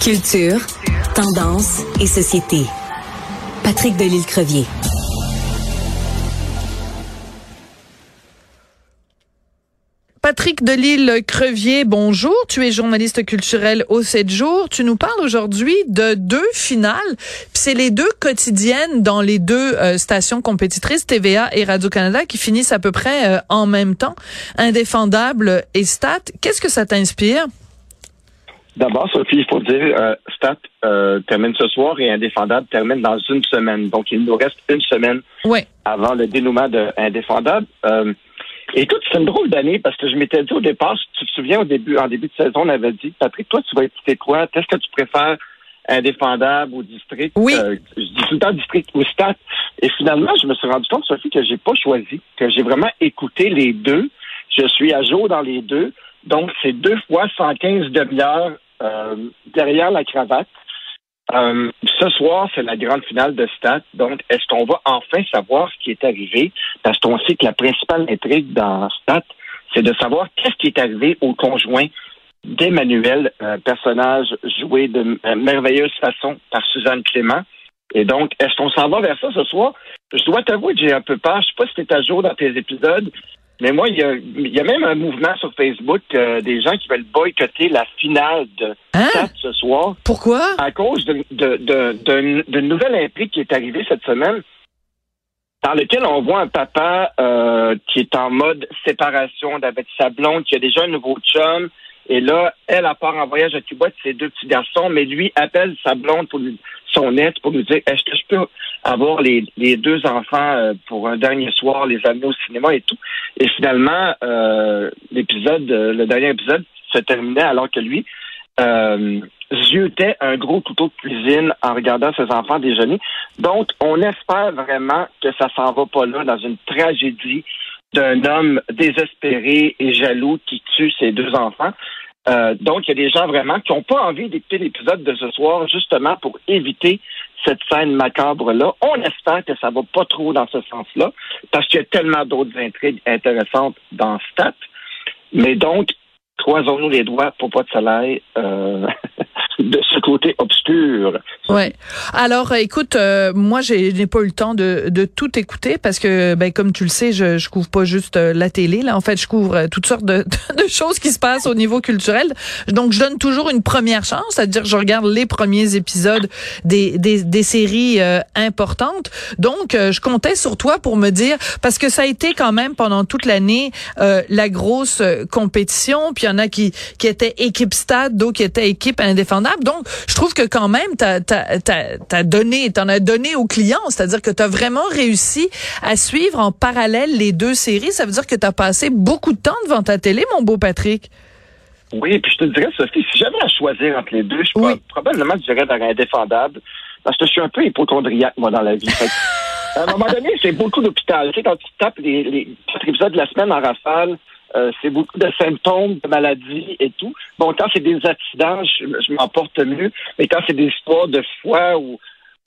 Culture, tendance et société. Patrick Delisle-Crevier. Patrick Delisle-Crevier, bonjour. Tu es journaliste culturel au 7 jours. Tu nous parles aujourd'hui de deux finales. C'est les deux quotidiennes dans les deux euh, stations compétitrices, TVA et Radio-Canada, qui finissent à peu près euh, en même temps. Indéfendable et Stat. Qu'est-ce que ça t'inspire? D'abord, Sophie, il faut dire, euh, Stat termine ce soir et Indéfendable termine dans une semaine. Donc, il nous reste une semaine avant le dénouement de Indéfendable. Écoute, c'est une drôle d'année parce que je m'étais dit au départ, tu te souviens, au début, en début de saison, on avait dit, Patrick, toi, tu vas écouter quoi? Est-ce que tu préfères? Indéfendable ou district? Oui. Euh, je dis tout le temps district ou stat. Et finalement, je me suis rendu compte, Sophie, que j'ai pas choisi, que j'ai vraiment écouté les deux. Je suis à jour dans les deux. Donc, c'est deux fois 115 demi-heures euh, derrière la cravate. Euh, ce soir, c'est la grande finale de Stat. Donc, est-ce qu'on va enfin savoir ce qui est arrivé? Parce qu'on sait que la principale intrigue dans Stat, c'est de savoir qu'est-ce qui est arrivé au conjoint d'Emmanuel, un personnage joué de merveilleuse façon par Suzanne Clément. Et donc, est-ce qu'on s'en va vers ça ce soir? Je dois t'avouer que j'ai un peu peur. Je sais pas si tu à jour dans tes épisodes, mais moi, il y a, il y a même un mouvement sur Facebook euh, des gens qui veulent boycotter la finale de hein? ce soir. Pourquoi? À cause d'une de, de, de, nouvelle intrigue qui est arrivée cette semaine, dans lequel on voit un papa euh, qui est en mode séparation avec sa blonde, qui a déjà un nouveau chum. Et là, elle, a part en voyage à Cuba de ses deux petits garçons, mais lui appelle sa blonde pour lui, son aide pour lui dire est-ce que je peux avoir les, deux enfants euh, pour un dernier soir, les amener au cinéma et tout? Et finalement, euh, l'épisode, euh, le dernier épisode se terminait alors que lui euh, un gros couteau de cuisine en regardant ses enfants déjeuner. Donc, on espère vraiment que ça s'en va pas là dans une tragédie d'un homme désespéré et jaloux qui tue ses deux enfants. Euh, donc, il y a des gens vraiment qui n'ont pas envie d'écouter l'épisode de ce soir, justement pour éviter cette scène macabre-là. On espère que ça va pas trop dans ce sens-là, parce qu'il y a tellement d'autres intrigues intéressantes dans Stat. Mais donc, croisons-nous les doigts pour pas de soleil. Euh, de ce côté obscur. Ouais. Alors, écoute, euh, moi, j'ai n'ai pas eu le temps de, de tout écouter parce que, ben, comme tu le sais, je, je couvre pas juste euh, la télé. Là, en fait, je couvre euh, toutes sortes de, de, choses qui se passent au niveau culturel. Donc, je donne toujours une première chance, c'est-à-dire je regarde les premiers épisodes des des, des séries importantes. Donc, je comptais sur toi pour me dire parce que ça a été quand même pendant toute l'année la grosse compétition. Puis il y en a qui qui étaient équipe stade, d'autres qui étaient équipe donc, je trouve que quand même, tu as, donné, t'en as donné aux clients, c'est-à-dire que tu as vraiment réussi à suivre en parallèle les deux séries. Ça veut dire que tu as passé beaucoup de temps devant ta télé, mon beau Patrick. Oui, puis je te dirais, Sophie, si j'avais à choisir entre les deux, je oui. probablement je dirais dans indéfendable, parce que je suis un peu hypochondriaque, moi, dans la vie. À un moment donné, c'est beaucoup d'hôpital. Tu sais, quand tu tapes les, les épisodes de la semaine en rafale, euh, c'est beaucoup de symptômes de maladie et tout. Bon, quand c'est des accidents, je, je m'en porte mieux, mais quand c'est des histoires de foie ou,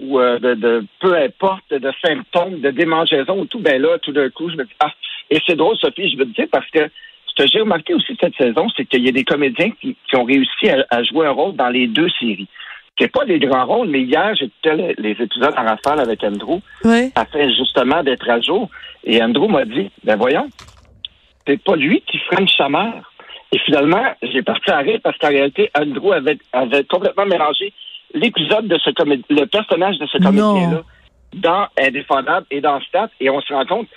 ou euh, de, de, peu importe, de symptômes, de démangeaison ou tout, ben là, tout d'un coup, je me dis, ah, et c'est drôle, Sophie, je veux te dire, parce que ce que j'ai remarqué aussi cette saison, c'est qu'il y a des comédiens qui, qui ont réussi à, jouer un rôle dans les deux séries. C'est pas des grands rôles, mais hier, j'écoutais les, les, épisodes en rafale avec Andrew, oui. afin justement d'être à jour. Et Andrew m'a dit, ben voyons, c'est pas lui qui freine sa mère. Et finalement, j'ai parti à rire parce qu'en réalité, Andrew avait, avait complètement mélangé l'épisode de ce comédien, le personnage de ce comédien-là dans Indéfendable et dans Stat. Et on se rend compte,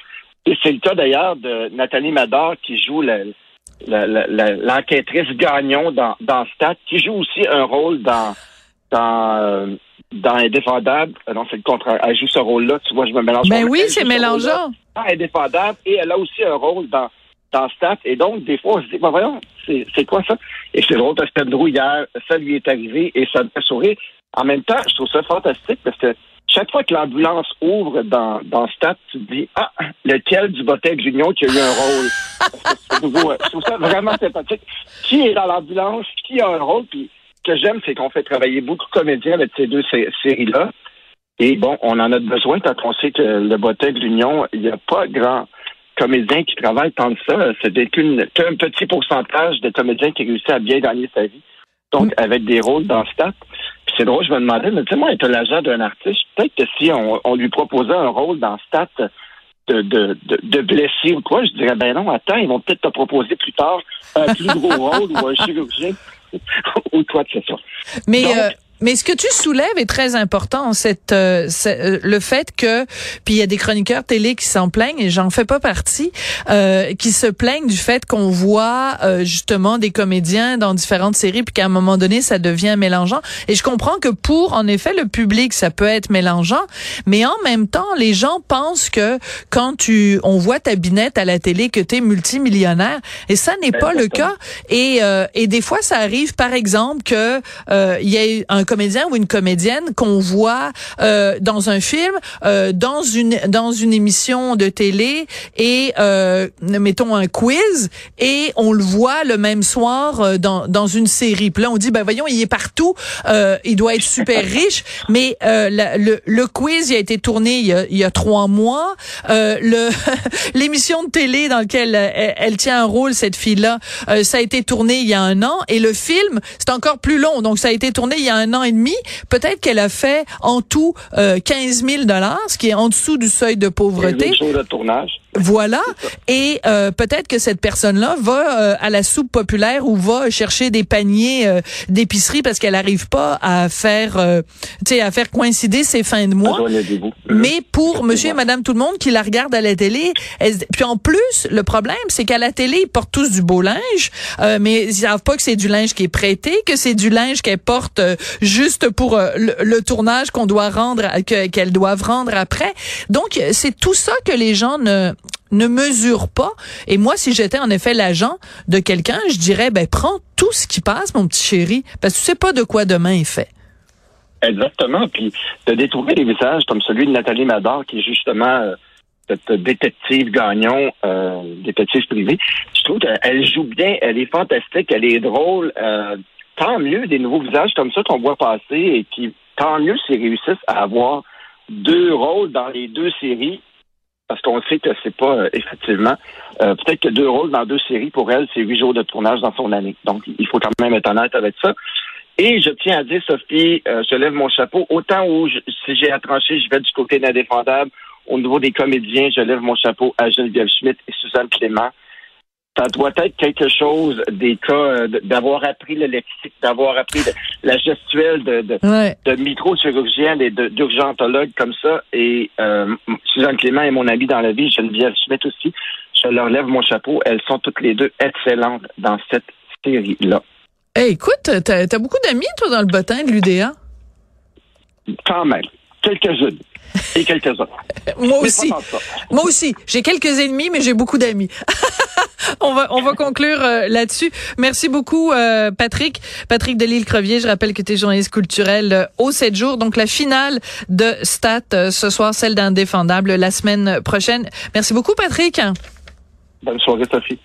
et c'est le cas d'ailleurs de Nathalie Mador qui joue l'enquêtrice Gagnon dans, dans Stat, qui joue aussi un rôle dans, dans, dans Indéfendable. Euh, non, c'est le contraire. Elle joue ce rôle-là. Tu vois, je me mélange. Ben oui, c'est mélangeant. Indéfendable. Et elle a aussi un rôle dans dans Stat. Et donc, des fois, on se dit, ben voyons, c'est quoi ça? Et c'est drôle parce que Andrew, hier, ça lui est arrivé et ça me fait sourire. En même temps, je trouve ça fantastique parce que chaque fois que l'ambulance ouvre dans, dans Stat, tu te dis, ah, lequel du Botec Junior qui a eu un rôle? je trouve ça vraiment sympathique. Qui est dans l'ambulance? Qui a un rôle? Puis, que j'aime, c'est qu'on fait travailler beaucoup de comédiens avec ces deux séries-là. Et bon, on en a besoin quand on sait que le Botec l'Union, il n'y a pas grand comédiens qui travaillent tant que ça. C'est qu'un petit pourcentage de comédiens qui réussissent à bien gagner sa vie. donc avec des rôles dans Stat. Puis c'est drôle, je me demandais, mais tu sais, moi, être l'agent d'un artiste, peut-être que si on, on, lui proposait un rôle dans Stat de, de, de, de blessé ou quoi, je dirais, ben non, attends, ils vont peut-être te proposer plus tard un plus gros rôle ou un chirurgien que ce soit. Mais euh, mais ce que tu soulèves est très important, cette, euh, euh, le fait que, puis il y a des chroniqueurs télé qui s'en plaignent, et j'en fais pas partie, euh, qui se plaignent du fait qu'on voit euh, justement des comédiens dans différentes séries, puis qu'à un moment donné, ça devient mélangeant. Et je comprends que pour, en effet, le public, ça peut être mélangeant, mais en même temps, les gens pensent que quand tu, on voit ta binette à la télé, que tu es multimillionnaire, et ça n'est pas le cas. Et, et des fois, ça arrive, par exemple, que il y a un comédien ou une comédienne qu'on voit euh, dans un film, euh, dans une dans une émission de télé et euh, mettons un quiz et on le voit le même soir euh, dans dans une série. Puis là on dit ben voyons il est partout, euh, il doit être super riche, mais euh, le le quiz il a été tourné il y a, il y a trois mois. le l'émission de télé dans laquelle elle, elle, tient un rôle cette fille là, ça a été tourné il y a un an et le film c'est encore plus long donc ça a été tourné il y a un an et peut-être qu'elle a fait en tout euh, 15 000 dollars, ce qui est en dessous du seuil de pauvreté. Voilà. Et euh, peut-être que cette personne-là va euh, à la soupe populaire ou va chercher des paniers euh, d'épicerie parce qu'elle n'arrive pas à faire, euh, tu sais, à faire coïncider ses fins de mois. Mhm. Mais pour Monsieur et Madame tout le monde qui la regarde à la télé, puis en plus, le problème, c'est qu'à la télé, ils portent tous du beau linge, mais ils savent pas que c'est du linge qui est prêté, que c'est du linge qu'elle porte juste pour le, tournage qu'on doit rendre, qu'elles doivent rendre après. Donc, c'est tout ça que les gens ne ne mesure pas. Et moi, si j'étais en effet l'agent de quelqu'un, je dirais, ben, prends tout ce qui passe, mon petit chéri, parce que tu sais pas de quoi demain est fait. Exactement. Puis de détourner les visages comme celui de Nathalie Mador, qui est justement euh, cette détective gagnon, euh, détective privée, je trouve qu'elle joue bien, elle est fantastique, elle est drôle. Euh, tant mieux des nouveaux visages comme ça qu'on voit passer et qui, tant mieux s'ils réussissent à avoir deux rôles dans les deux séries parce qu'on sait que c'est pas euh, effectivement euh, peut-être que deux rôles dans deux séries pour elle, c'est huit jours de tournage dans son année. Donc il faut quand même être honnête avec ça. Et je tiens à dire, Sophie, euh, je lève mon chapeau. Autant où si j'ai à trancher, je vais du côté d'indéfendable. Au niveau des comédiens, je lève mon chapeau à Geneviève Schmidt et Suzanne Clément ça doit être quelque chose des cas euh, d'avoir appris le lexique, d'avoir appris la gestuelle de, de, de microchirurgienne et d'urgentologue comme ça. Et euh, Suzanne Clément est mon amie dans la vie, Geneviève Schmidt aussi. Je leur lève mon chapeau. Elles sont toutes les deux excellentes dans cette série-là. Hey, écoute, t'as as beaucoup d'amis, toi, dans le bottin de l'UDA? Quand même. Quelques-unes. Et quelques-uns. Moi aussi. Moi aussi. J'ai quelques ennemis, mais j'ai beaucoup d'amis. on va on va conclure euh, là-dessus. Merci beaucoup euh, Patrick. Patrick Delisle-Crevier, je rappelle que tu es journaliste culturel euh, au 7 jours. Donc la finale de Stat ce soir, celle d'Indéfendable la semaine prochaine. Merci beaucoup Patrick. Bonne soirée Sophie.